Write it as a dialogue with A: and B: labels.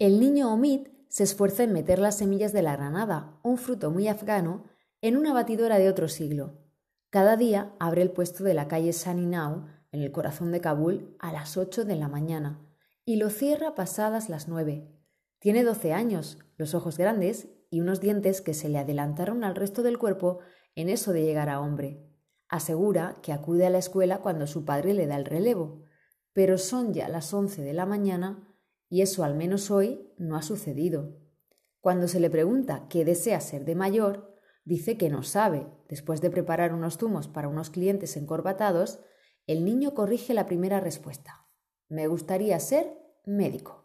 A: El niño Omid se esfuerza en meter las semillas de la granada, un fruto muy afgano, en una batidora de otro siglo. Cada día abre el puesto de la calle Saninau, en el corazón de Kabul, a las ocho de la mañana y lo cierra pasadas las nueve. Tiene doce años, los ojos grandes y unos dientes que se le adelantaron al resto del cuerpo en eso de llegar a hombre. Asegura que acude a la escuela cuando su padre le da el relevo, pero son ya las once de la mañana y eso al menos hoy no ha sucedido. Cuando se le pregunta qué desea ser de mayor, dice que no sabe. Después de preparar unos zumos para unos clientes encorbatados, el niño corrige la primera respuesta. Me gustaría ser médico.